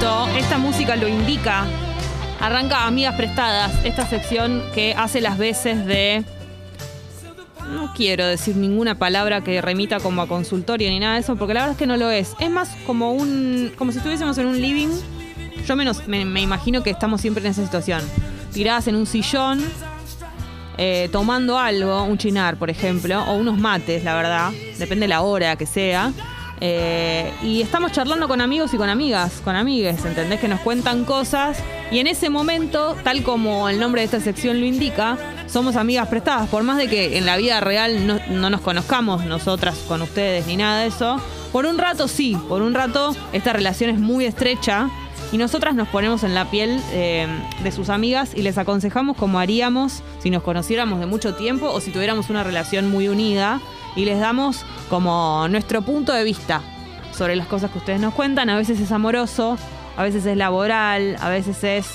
esta música lo indica. Arranca Amigas Prestadas, esta sección que hace las veces de. No quiero decir ninguna palabra que remita como a consultorio ni nada de eso, porque la verdad es que no lo es. Es más como un. como si estuviésemos en un living. Yo menos, me, me imagino que estamos siempre en esa situación. Tiradas en un sillón, eh, tomando algo, un chinar, por ejemplo, o unos mates, la verdad. Depende de la hora que sea. Eh, y estamos charlando con amigos y con amigas, con amigues, ¿entendés? Que nos cuentan cosas. Y en ese momento, tal como el nombre de esta sección lo indica, somos amigas prestadas. Por más de que en la vida real no, no nos conozcamos nosotras con ustedes ni nada de eso, por un rato sí, por un rato esta relación es muy estrecha. Y nosotras nos ponemos en la piel eh, de sus amigas y les aconsejamos como haríamos si nos conociéramos de mucho tiempo o si tuviéramos una relación muy unida. Y les damos como nuestro punto de vista sobre las cosas que ustedes nos cuentan. A veces es amoroso, a veces es laboral, a veces es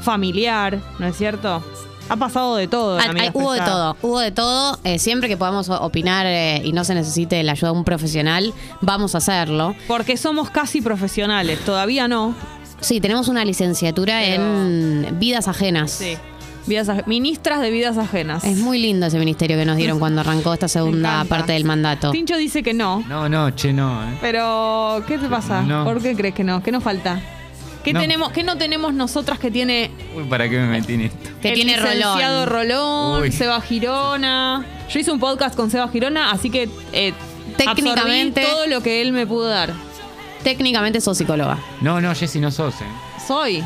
familiar, ¿no es cierto? Ha pasado de todo. Ah, hubo de todo, hubo de todo. Eh, siempre que podamos opinar eh, y no se necesite la ayuda de un profesional, vamos a hacerlo. Porque somos casi profesionales, todavía no. Sí, tenemos una licenciatura Pero- en vidas ajenas. Sí. Vidas aj- ministras de vidas ajenas. Es muy lindo ese ministerio que nos dieron cuando arrancó esta segunda parte del mandato. Tincho dice que no. No, no, che, no. ¿eh? Pero, ¿qué te pasa? No. ¿Por qué crees que no? ¿Qué nos falta? ¿Qué, No. tenemos, ¿Qué no tenemos nosotras que tiene Uy, ¿para qué me metí en esto? Que el tiene licenciado Rolón. Rolón, Uy. Seba Girona? Yo hice un podcast con Seba Girona, así que eh, Técnicamente- todo lo que él me pudo dar. Técnicamente sos psicóloga. No, no, Jessy, no sos, ¿eh? Soy,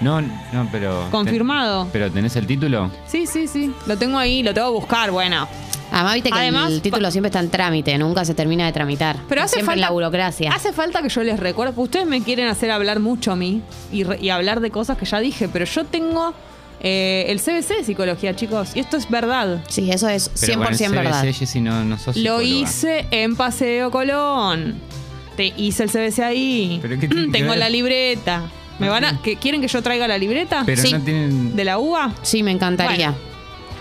No, no, pero. confirmado. ¿Pero tenés el título? Sí, sí, sí. Lo tengo ahí, lo tengo que buscar, bueno. Además, viste que Además, el título pa- siempre está en trámite, nunca se termina de tramitar. Pero hace siempre falta la burocracia. Hace falta que yo les recuerde. porque Ustedes me quieren hacer hablar mucho a mí y, re- y hablar de cosas que ya dije, pero yo tengo eh, el CBC de psicología, chicos, y esto es verdad. Sí, eso es Pero 100% con el CBC, verdad. Jessy, no, no sos Lo psicóloga. hice en Paseo Colón. Te hice el CBC ahí. ¿Pero tiene que Tengo ver? la libreta. ¿Me No van a, que, ¿Quieren que yo traiga la libreta? Pero Sí. no tienen. ¿De la UBA? Sí, me encantaría. Bueno.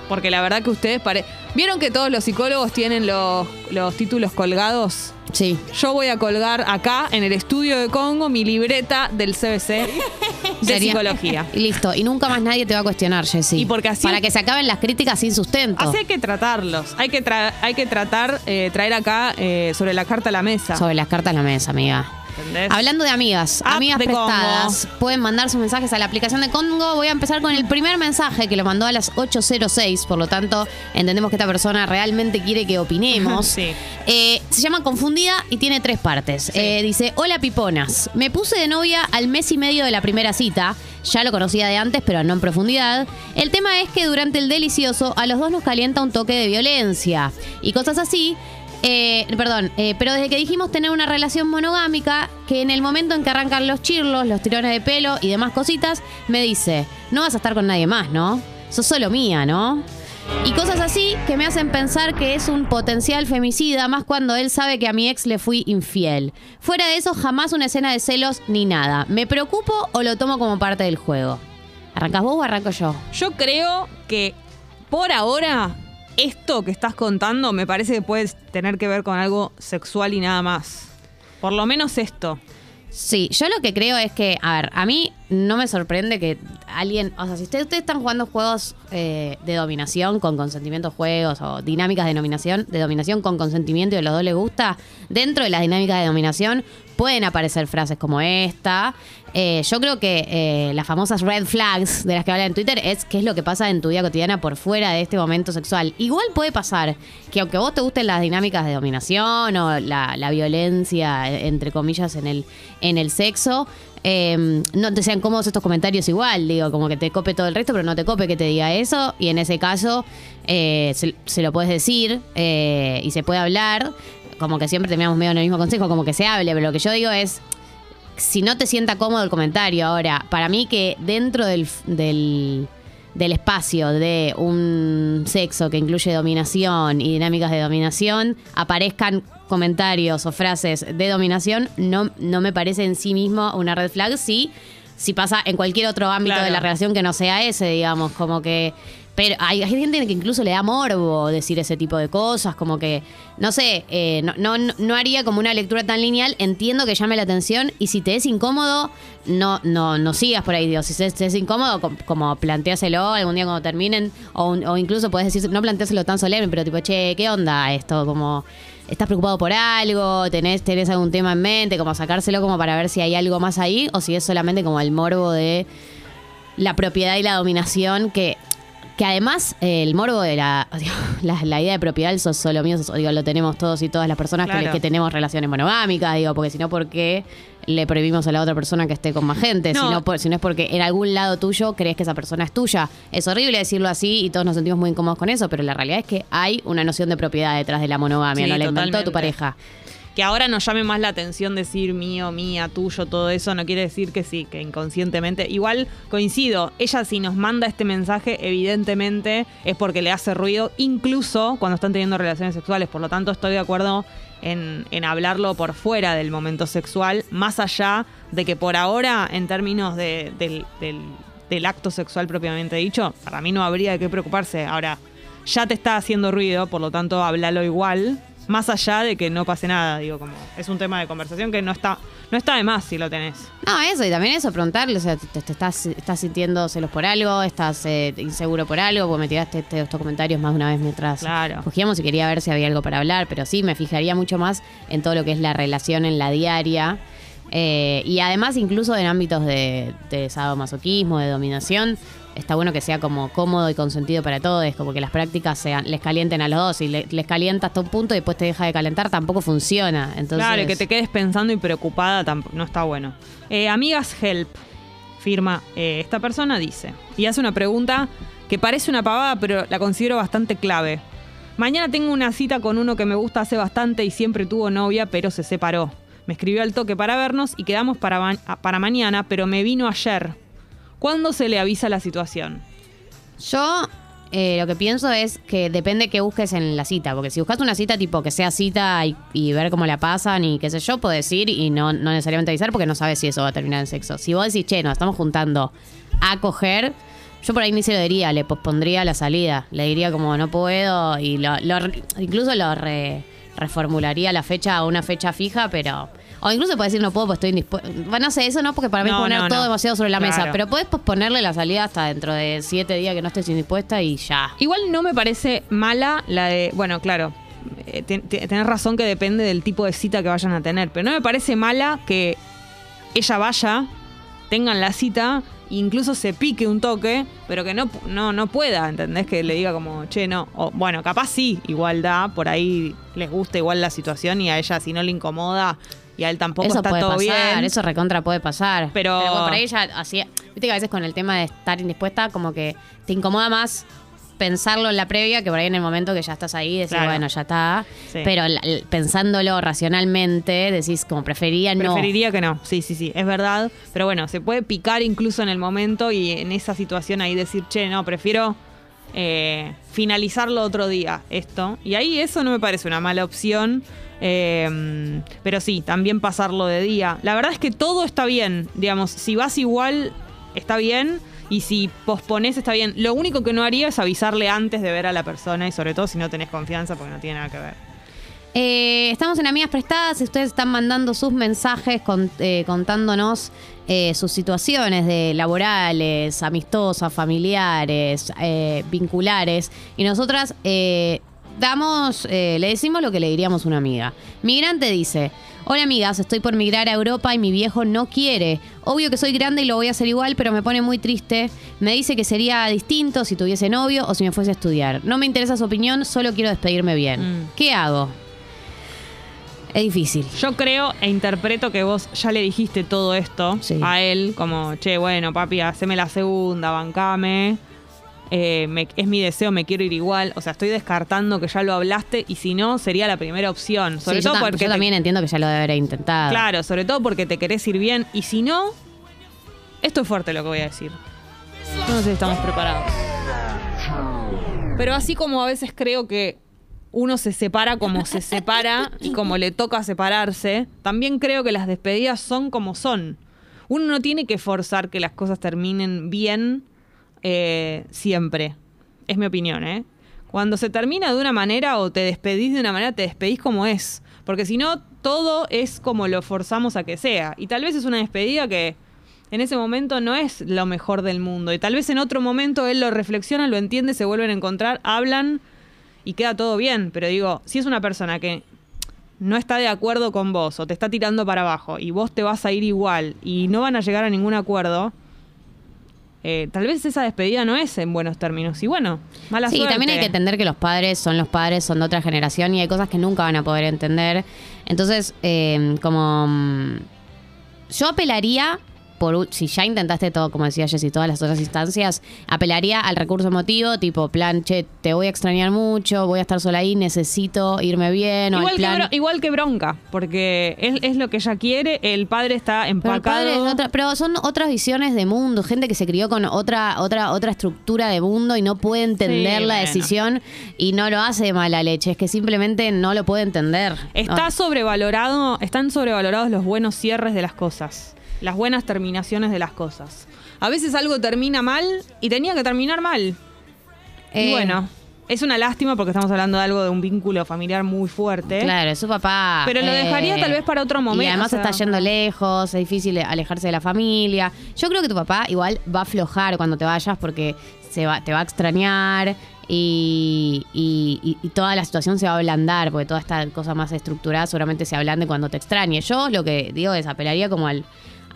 Porque la verdad que ustedes pare... ¿Vieron que todos los psicólogos tienen los, los títulos colgados? Sí. Yo voy a colgar acá en el estudio de Congo mi libreta del CBC de Sería- psicología. Y listo. Y nunca más nadie te va a cuestionar, Jessy. Y porque así- Para que se acaben las críticas sin sustento. Así hay que tratarlos. Hay que, tra- hay que tratar, eh, traer acá eh, sobre la carta a la mesa. Sobre las cartas en la mesa, amiga. ¿Entendés? Hablando de amigas, App amigas de Congo. prestadas, pueden mandar sus mensajes a la aplicación de Congo. Voy a empezar con el primer mensaje que lo mandó a las 8.06, por lo tanto, entendemos que esta persona realmente quiere que opinemos. Sí. Eh, se llama Confundida y tiene tres partes. Eh, dice, hola piponas, me puse de novia al mes y medio de la primera cita. Ya lo conocía de antes, pero no en profundidad. El tema es que durante el delicioso a los dos nos calienta un toque de violencia y cosas así. Eh, perdón, eh, pero desde que dijimos tener una relación monogámica, que en el momento en que arrancan los chirlos, los tirones de pelo y demás cositas, me dice, no vas a estar con nadie más, ¿no? Sos solo mía, ¿no? Y cosas así que me hacen pensar que es un potencial femicida, más cuando él sabe que a mi ex le fui infiel. Fuera de eso, jamás una escena de celos ni nada. ¿Me preocupo o lo tomo como parte del juego? ¿Arrancas vos o arranco yo? Yo creo que por ahora esto que estás contando me parece que puede tener que ver con algo sexual y nada más. Por lo menos esto. Sí, yo lo que creo es que, a ver, a mí no me sorprende que alguien, o sea, si ustedes, ustedes están jugando juegos eh, de dominación con consentimiento juegos o dinámicas de dominación, de dominación con consentimiento y a los dos les gusta, dentro de las dinámicas de dominación pueden aparecer frases como esta. Eh, yo creo que eh, las famosas red flags de las que hablan en Twitter es qué es lo que pasa en tu vida cotidiana por fuera de este momento sexual. Igual puede pasar que aunque vos te gusten las dinámicas de dominación o la, la violencia, entre comillas, en el, en el sexo, eh, no te sean cómodos estos comentarios igual, digo, como que te cope todo el resto, pero no te cope que te diga eso. Y en ese caso, eh, se, lo puedes decir eh, y se puede hablar. Como que siempre terminamos medio en el mismo consejo, como que se hable, pero lo que yo digo es, si no te sienta cómodo el comentario ahora, para mí que dentro del, del espacio de un sexo que incluye dominación y dinámicas de dominación, aparezcan comentarios o frases de dominación, no, no me parece en sí mismo una red flag, sí. Si pasa en cualquier otro ámbito Claro. de la relación que no sea ese, digamos, como que Pero hay, hay gente que incluso le da morbo decir ese tipo de cosas, como que, no sé, eh, no, no, no haría como una lectura tan lineal. Entiendo que llame la atención y si te es incómodo, no, no, no sigas por ahí, Dios. Si te, te es incómodo, com- como planteáselo algún día cuando terminen, o, incluso puedes decir, no planteáselo tan solemne, pero tipo, che, ¿qué onda esto? Como, ¿estás preocupado por algo? ¿Tenés, ¿Tenés algún tema en mente? Como sacárselo como para ver si hay algo más ahí, o si es solamente como el morbo de la propiedad y la dominación que que además eh, el morbo de la, digo, la la idea de propiedad eso es solo mío digo lo tenemos todos y todas las personas Claro. que, que tenemos relaciones monogámicas digo porque si no por qué le prohibimos a la otra persona que esté con más gente No. si, no, por- si no es porque en algún lado tuyo crees que esa persona es tuya es horrible decirlo así y todos nos sentimos muy incómodos con eso pero la realidad es que hay una noción de propiedad detrás de la monogamia Sí, no la inventó totalmente. tu pareja Que ahora nos llame más la atención decir mío, mía, tuyo, todo eso, no quiere decir que sí, que inconscientemente. Igual coincido, ella si nos manda este mensaje, evidentemente es porque le hace ruido, incluso cuando están teniendo relaciones sexuales. Por lo tanto, estoy de acuerdo en, en hablarlo por fuera del momento sexual, más allá de que por ahora, en términos de- del, del- del acto sexual propiamente dicho, para mí no habría de qué preocuparse. Ahora, ya te está haciendo ruido, por lo tanto, háblalo igual. Más allá de que no pase nada, digo, como es un tema de conversación que no está, no está de más si lo tenés. No, eso, y también eso, preguntarle, o sea, te, te estás, estás sintiendo celos por algo, estás eh, inseguro por algo, porque me tiraste este- estos comentarios más de una vez mientras Claro. cogíamos y quería ver si había algo para hablar, pero sí, me fijaría mucho más en todo lo que es la relación en la diaria. eh, y además, incluso en ámbitos de, de sadomasoquismo, de dominación, está bueno que sea como cómodo y consentido para todos, como que las prácticas sean, les calienten a los dos, y le- les calienta hasta un punto y después te deja de calentar, tampoco funciona. Entonces, Claro, que te quedes pensando y preocupada no está bueno. Eh, amigas Help, firma eh, esta persona, dice, y hace una pregunta que parece una pavada, pero la considero bastante clave. Mañana tengo una cita con uno que me gusta hace bastante y siempre tuvo novia, pero se separó. Me escribió al toque para vernos y quedamos para, para mañana, pero me vino ayer. ¿Cuándo se le avisa la situación? Yo eh, lo que pienso es que depende qué busques en la cita, porque si buscas una cita tipo que sea cita y, ver cómo la pasan y qué sé yo, puedes ir y no, no necesariamente avisar porque no sabes si eso va a terminar en sexo. Si vos decís, che, nos estamos juntando a coger, yo por ahí ni se lo diría, le pospondría la salida, le diría como no puedo y lo, incluso lo re- reformularía la fecha a una fecha fija, pero... O incluso puedes decir no puedo porque estoy indispuesto. Bueno, no sé, eso no, porque para mí No, es poner no, todo no. demasiado sobre la mesa. Pero puedes posponerle la salida hasta dentro de siete días que no estés indispuesta y ya. Igual no me parece mala la de. Bueno, claro. eh, ten- te- tenés razón que depende del tipo de cita que vayan a tener. Pero no me parece mala que ella vaya, tengan la cita, incluso se pique un toque, pero que no, no, no pueda, ¿entendés? Que le diga como, che, no. O, bueno, capaz sí, igual da, por ahí les gusta igual la situación y a ella si no le incomoda y a él tampoco eso está puede todo pasar, bien. eso recontra puede pasar. Pero- bueno, por ahí ella hacía. Viste que a veces con el tema de estar indispuesta, como que te incomoda más pensarlo en la previa que por ahí en el momento que ya estás ahí decís, Claro. bueno, ya está. Sí. Pero la- pensándolo racionalmente, decís como prefería no. Preferiría que no, sí, sí, sí, es verdad. Pero bueno, se puede picar incluso en el momento y en esa situación ahí decir, che, no, prefiero eh, finalizarlo otro día, esto. Y ahí eso no me parece una mala opción. eh, pero sí, también pasarlo de día. La verdad es que todo está bien, digamos, si vas igual, está bien. Y si pospones, está bien. Lo único que no haría es avisarle antes de ver a la persona y sobre todo si no tenés confianza porque no tiene nada que ver. Eh, estamos en Amigas Prestadas. Ustedes están mandando sus mensajes con- eh, contándonos eh, sus situaciones de laborales, amistosas, familiares, eh, vinculares. Y nosotras eh, damos, eh, le decimos lo que le diríamos a una amiga. Migrante dice. Hola amigas, estoy por migrar a Europa y mi viejo no quiere. Obvio que soy grande y lo voy a hacer igual, pero me pone muy triste. Me dice que sería distinto si tuviese novio o si me fuese a estudiar. No me interesa su opinión, solo quiero despedirme bien. Mm. ¿Qué hago? Es difícil. Yo creo e interpreto que vos ya le dijiste todo esto Sí. a él, como, che, bueno, papi, haceme la segunda, bancame. eh, me- es mi deseo, me quiero ir igual. O sea, estoy descartando que ya lo hablaste y si no, sería la primera opción. Sobre Sí, yo, todo tam- porque. yo te- también entiendo que ya lo debe haber intentado. Claro, sobre todo porque te querés ir bien. Y si no, esto es fuerte lo que voy a decir. No sé si estamos preparados. Pero así como a veces creo que uno se separa como se separa y como le toca separarse, también creo que las despedidas son como son. Uno no tiene que forzar que las cosas terminen bien eh, siempre. es mi opinión, ¿eh? Cuando se termina de una manera o te despedís de una manera, te despedís como es. Porque si no, todo es como lo forzamos a que sea. Y tal vez es una despedida que en ese momento no es lo mejor del mundo. Y tal vez en otro momento él lo reflexiona, lo entiende, se vuelven a encontrar, hablan y queda todo bien. Pero digo, si es una persona que no está de acuerdo con vos o te está tirando para abajo y vos te vas a ir igual y no van a llegar a ningún acuerdo, eh, tal vez esa despedida no es en buenos términos. Y bueno, mala Sí, suerte. también hay que entender que los padres son los padres, son de otra generación y hay cosas que nunca van a poder entender. Entonces, eh, como mm, yo apelaría por si ya intentaste todo, como decía Jessy, todas las otras instancias, apelaría al recurso emotivo, tipo plan, che, te voy a extrañar mucho, voy a estar sola ahí, necesito irme bien, o Igual, el que, plan. igual que bronca, porque es, es lo que ella quiere, el padre está Pero, el empacado. padre es otra- pero son otras visiones de mundo, gente que se crió con otra, otra, otra estructura de mundo y no puede entender Sí, la bueno. decisión y no lo hace de mala leche, es que simplemente no lo puede entender. Está No. sobrevalorado, están sobrevalorados los buenos cierres de las cosas, las buenas terminaciones de las cosas. A veces algo termina mal y tenía que terminar mal. y Eh, bueno, es una lástima porque estamos hablando de algo de un vínculo familiar muy fuerte. Claro, es su papá. Pero lo dejaría tal vez para otro momento, Y además o sea. está yendo lejos, es difícil alejarse de la familia. Yo creo que tu papá igual va a aflojar cuando te vayas porque se va, te va a extrañar y- y toda la situación se va a ablandar porque toda esta cosa más estructurada seguramente se ablande cuando te extrañe. Yo lo que digo es apelaría como al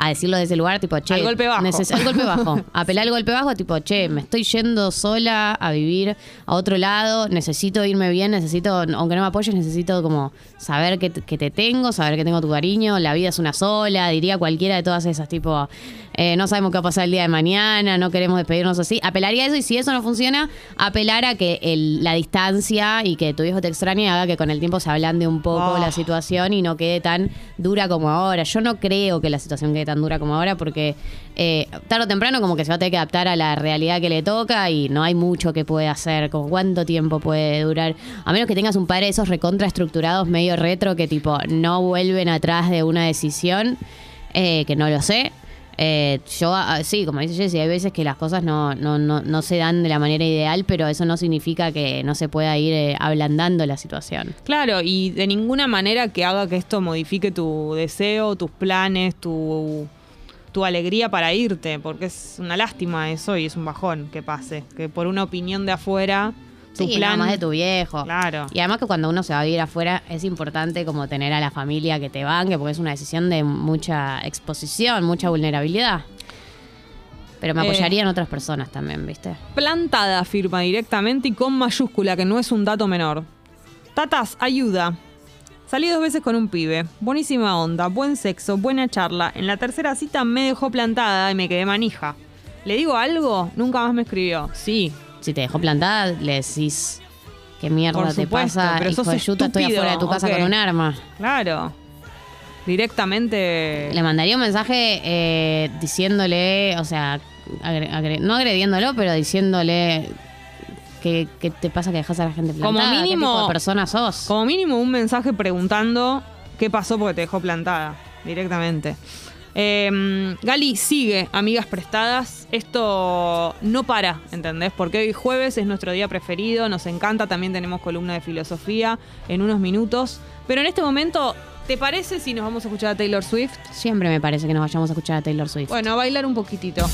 a decirlo desde el lugar, tipo, che. Al golpe bajo. al golpe bajo. Apelar al golpe bajo, tipo, che, me estoy yendo sola a vivir a otro lado, necesito irme bien, necesito, aunque no me apoyes, necesito como saber que, te- que te tengo, saber que tengo tu cariño, la vida es una sola, diría cualquiera de todas esas, tipo, eh, no sabemos qué va a pasar el día de mañana, no queremos despedirnos así. Apelaría a eso y si eso no funciona, apelar a que el- la distancia y que tu hijo te extrañe haga que con el tiempo se ablande un poco Ah. la situación y no quede tan dura como ahora. Yo no creo que la situación quede tan dura como ahora porque eh, tarde o temprano como que se va a tener que adaptar a la realidad que le toca y no hay mucho que puede hacer, como cuánto tiempo puede durar. A menos que tengas un padre de esos recontra estructurados medio retro que tipo no vuelven atrás de una decisión, eh, que no lo sé. Eh, yo, ah, sí, como dice Jessy, hay veces que las cosas no, no, no, no se dan de la manera ideal, pero eso no significa que no se pueda ir eh, ablandando la situación. Claro, y de ninguna manera que haga que esto modifique tu deseo, tus planes, tu, tu alegría para irte, porque es una lástima eso y es un bajón que pase, que por una opinión de afuera, tu sí, plan... nada más de tu viejo. Claro. Y además que cuando uno se va a vivir afuera es importante como tener a la familia que te banque, porque es una decisión de mucha exposición, mucha vulnerabilidad. Pero me Eh. apoyaría en otras personas también, ¿viste? Plantada firma directamente y con mayúscula, que no es un dato menor. Tatas, ayuda. Salí dos veces con un pibe. Buenísima onda, buen sexo, buena charla. En la tercera cita me dejó plantada y me quedé manija. ¿Le digo algo? Nunca más me escribió. Sí. Si te dejó plantada, le decís qué mierda Por te supuesto, pasa, pero hijo sos de yuta, estoy estúpido, afuera de tu casa ok. con un arma. Claro. Directamente. Le mandaría un mensaje eh, diciéndole, o sea, agre- agre- no agrediéndolo, pero diciéndole que, que te pasa que dejas a la gente Como plantada. ¿Qué mínimo- tipo de persona sos? Como mínimo un mensaje preguntando qué pasó porque te dejó plantada. Directamente. Eh, Gali sigue, amigas prestadas. Esto no para, ¿entendés? Porque hoy jueves es nuestro día preferido, nos encanta, también tenemos columna de filosofía en unos minutos. Pero en este momento, ¿te parece si nos vamos a escuchar a Taylor Swift? Siempre me parece que nos vayamos a escuchar a Taylor Swift. Bueno, a bailar un poquitito.